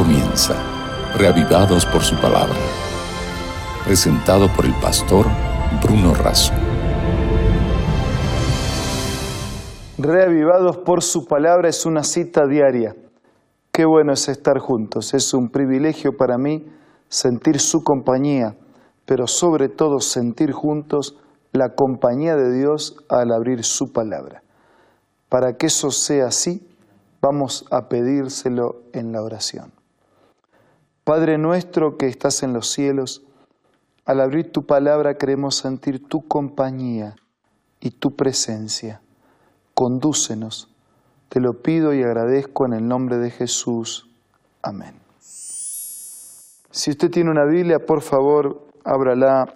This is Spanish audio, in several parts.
comienza, reavivados por su palabra. Presentado por el pastor Bruno Razo. Reavivados por su palabra es una cita diaria. Qué bueno es estar juntos. Es un privilegio para mí sentir su compañía, pero sobre todo sentir juntos la compañía de Dios al abrir su palabra. Para que eso sea así, vamos a pedírselo en la oración. Padre nuestro que estás en los cielos, al abrir tu palabra queremos sentir tu compañía y tu presencia. Condúcenos. Te lo pido y agradezco en el nombre de Jesús. Amén. Si usted tiene una Biblia, por favor, ábrala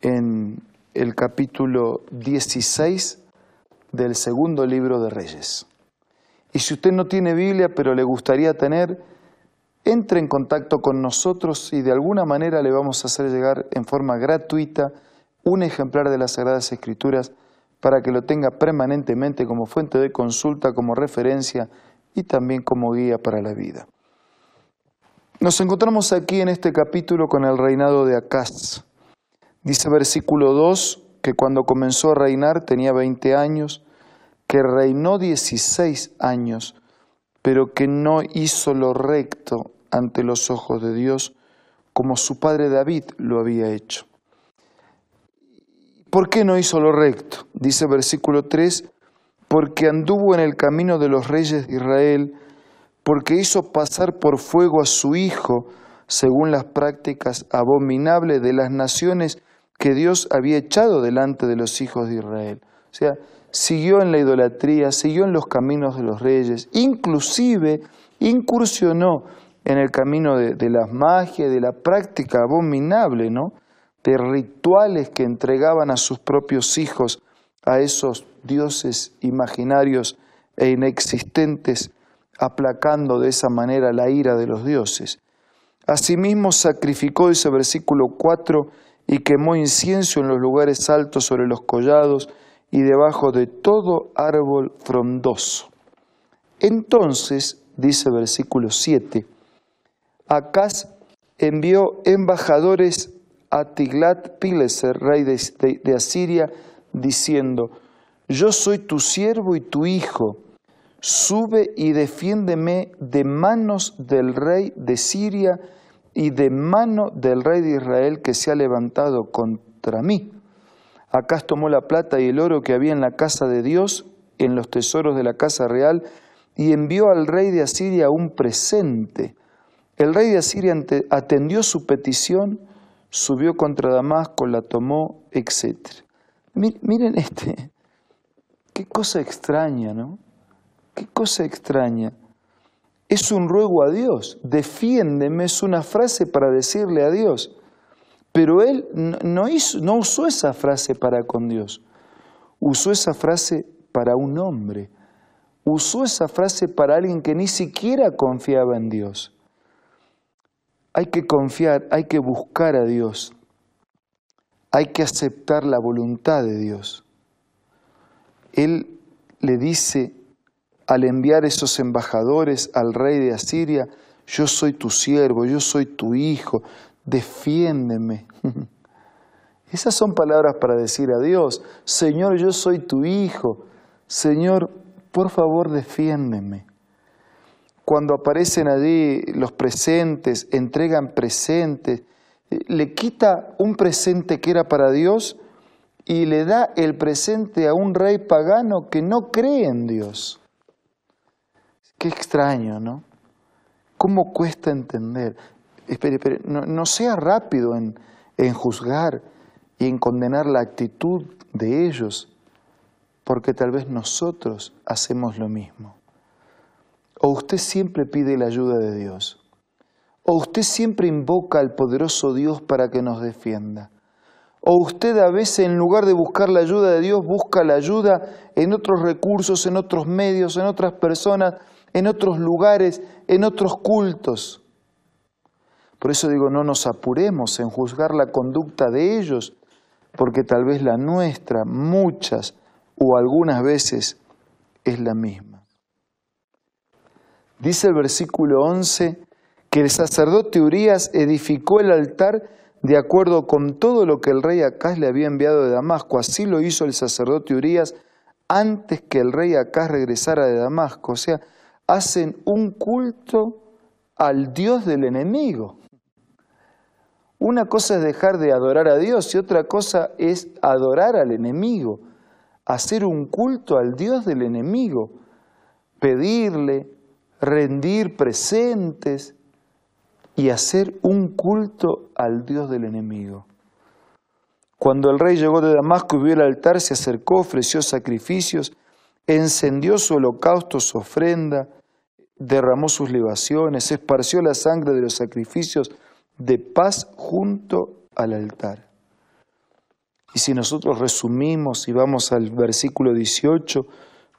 en el capítulo 16 del segundo libro de Reyes. Y si usted no tiene Biblia, pero le gustaría tener, entre en contacto con nosotros y de alguna manera le vamos a hacer llegar en forma gratuita un ejemplar de las Sagradas Escrituras para que lo tenga permanentemente como fuente de consulta, como referencia y también como guía para la vida. Nos encontramos aquí en este capítulo con el reinado de Acaz. Dice versículo 2 que cuando comenzó a reinar tenía 20 años que reinó 16 años, pero que no hizo lo recto ante los ojos de Dios, como su padre David lo había hecho. ¿Por qué no hizo lo recto? Dice versículo 3, porque anduvo en el camino de los reyes de Israel, porque hizo pasar por fuego a su hijo, según las prácticas abominables de las naciones que Dios había echado delante de los hijos de Israel. O sea, siguió en la idolatría, siguió en los caminos de los reyes, inclusive incursionó en el camino de, de la magia, de la práctica abominable, ¿no? de rituales que entregaban a sus propios hijos a esos dioses imaginarios e inexistentes, aplacando de esa manera la ira de los dioses. Asimismo sacrificó, ese versículo 4, y quemó incienso en los lugares altos sobre los collados, y debajo de todo árbol frondoso. Entonces, dice versículo 7, Acaz envió embajadores a Tiglat-Pileser, rey de, Asiria, diciendo, Yo soy tu siervo y tu hijo, sube y defiéndeme de manos del rey de Siria y de mano del rey de Israel que se ha levantado contra mí. Acaz tomó la plata y el oro que había en la casa de Dios, en los tesoros de la casa real, y envió al rey de Asiria un presente. El rey de Asiria atendió su petición, subió contra Damasco, la tomó, etc. Miren este, qué cosa extraña, ¿no? Qué cosa extraña. Es un ruego a Dios, defiéndeme, es una frase para decirle a Dios. Pero él no, hizo, no usó esa frase para con Dios, usó esa frase para un hombre, usó esa frase para alguien que ni siquiera confiaba en Dios. Hay que confiar, hay que buscar a Dios, hay que aceptar la voluntad de Dios. Él le dice al enviar esos embajadores al rey de Asiria, yo soy tu siervo, yo soy tu hijo, defiéndeme. Esas son palabras para decir a Dios, Señor, yo soy tu hijo, Señor, por favor, defiéndeme. Cuando aparecen allí los presentes, entregan presentes, eh, le quita un presente que era para Dios y le da el presente a un rey pagano que no cree en Dios. Qué extraño, ¿no? ¿Cómo cuesta entender? espere, espere, no, sea rápido en, en juzgar y en condenar la actitud de ellos, porque tal vez nosotros hacemos lo mismo. O usted siempre pide la ayuda de Dios, o usted siempre invoca al poderoso Dios para que nos defienda. O usted a veces en lugar de buscar la ayuda de Dios, busca la ayuda en otros recursos, en otros medios, en otras personas, en otros lugares, en otros cultos. Por eso digo, no nos apuremos en juzgar la conducta de ellos, porque tal vez la nuestra, muchas o algunas veces, es la misma. Dice el versículo 11 que el sacerdote Urias edificó el altar de acuerdo con todo lo que el rey Acaz le había enviado de Damasco. Así lo hizo el sacerdote Urias antes que el rey Acaz regresara de Damasco. O sea, hacen un culto al Dios del enemigo. Una cosa es dejar de adorar a Dios y otra cosa es adorar al enemigo, hacer un culto al Dios del enemigo, pedirle, rendir presentes y hacer un culto al Dios del enemigo. Cuando el rey llegó de Damasco y vio el altar, se acercó, ofreció sacrificios, encendió su holocausto, su ofrenda, derramó sus libaciones, esparció la sangre de los sacrificios de paz junto al altar. Y si nosotros resumimos y vamos al versículo 18,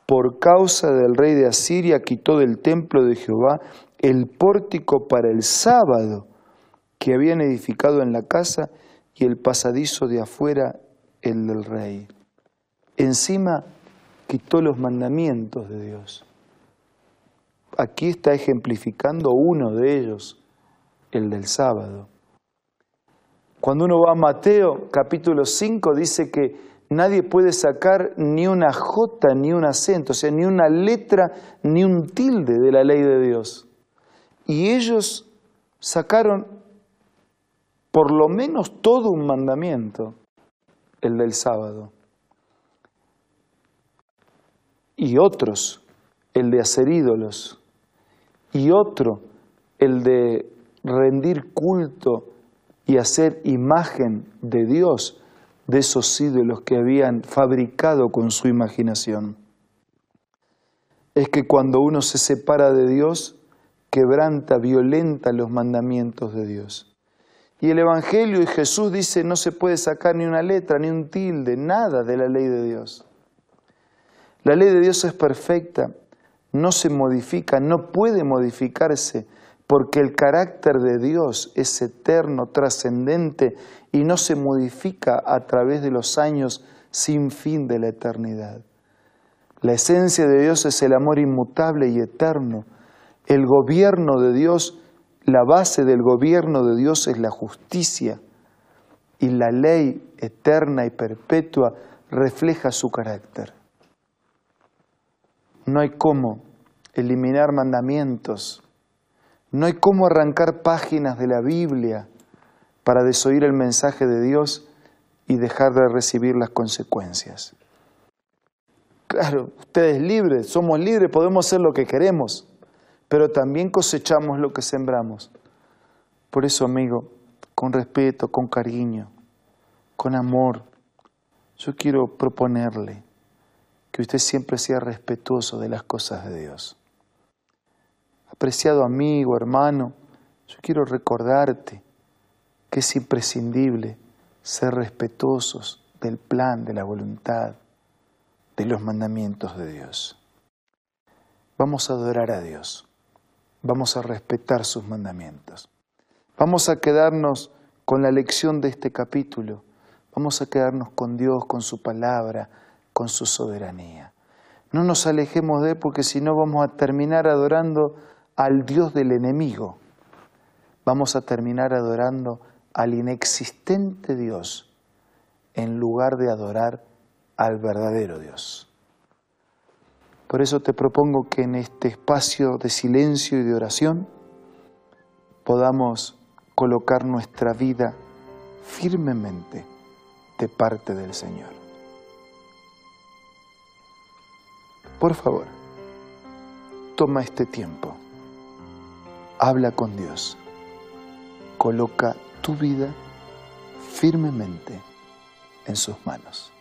por causa del rey de Asiria quitó del templo de Jehová el pórtico para el sábado que habían edificado en la casa y el pasadizo de afuera el del rey. Encima quitó los mandamientos de Dios. Aquí está ejemplificando uno de ellos, el del sábado. Cuando uno va a Mateo capítulo 5 dice que nadie puede sacar ni una jota ni un acento, o sea, ni una letra ni un tilde de la ley de Dios. Y ellos sacaron por lo menos todo un mandamiento, el del sábado. Y otros, el de hacer ídolos. Y otro, el de rendir culto y hacer imagen de Dios de esos ídolos que habían fabricado con su imaginación. Es que cuando uno se separa de Dios, quebranta, violenta los mandamientos de Dios. Y el Evangelio y Jesús dice no se puede sacar ni una letra, ni un tilde, nada de la ley de Dios. La ley de Dios es perfecta, no se modifica, no puede modificarse, porque el carácter de Dios es eterno, trascendente y no se modifica a través de los años sin fin de la eternidad. La esencia de Dios es el amor inmutable y eterno. El gobierno de Dios, la base del gobierno de Dios es la justicia y la ley eterna y perpetua refleja su carácter. No hay cómo eliminar mandamientos no hay cómo arrancar páginas de la Biblia para desoír el mensaje de Dios y dejar de recibir las consecuencias. Claro, ustedes libres, somos libres, podemos hacer lo que queremos, pero también cosechamos lo que sembramos. Por eso, amigo, con respeto, con cariño, con amor, yo quiero proponerle que usted siempre sea respetuoso de las cosas de Dios. Apreciado amigo, hermano, yo quiero recordarte que es imprescindible ser respetuosos del plan, de la voluntad, de los mandamientos de Dios. Vamos a adorar a Dios, vamos a respetar sus mandamientos, vamos a quedarnos con la lección de este capítulo, vamos a quedarnos con Dios, con su palabra, con su soberanía. No nos alejemos de Él porque si no vamos a terminar adorando al Dios del enemigo, vamos a terminar adorando al inexistente Dios en lugar de adorar al verdadero Dios. Por eso te propongo que en este espacio de silencio y de oración podamos colocar nuestra vida firmemente de parte del Señor. Por favor, toma este tiempo habla con Dios. Coloca tu vida firmemente en sus manos.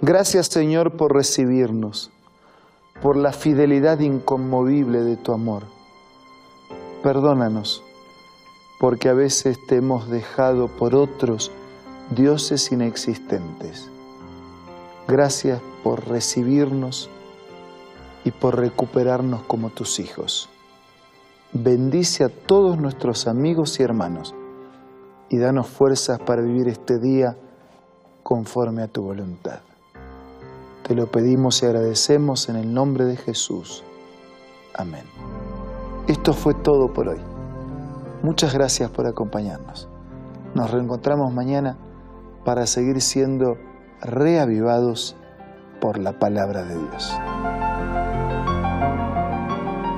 Gracias Señor por recibirnos, por la fidelidad inconmovible de tu amor. Perdónanos, porque a veces te hemos dejado por otros dioses inexistentes. Gracias por recibirnos y por recuperarnos como tus hijos. Bendice a todos nuestros amigos y hermanos y danos fuerzas para vivir este día conforme a tu voluntad. Te lo pedimos y agradecemos en el nombre de Jesús. Amén. Esto fue todo por hoy. Muchas gracias por acompañarnos. Nos reencontramos mañana para seguir siendo reavivados por la palabra de Dios.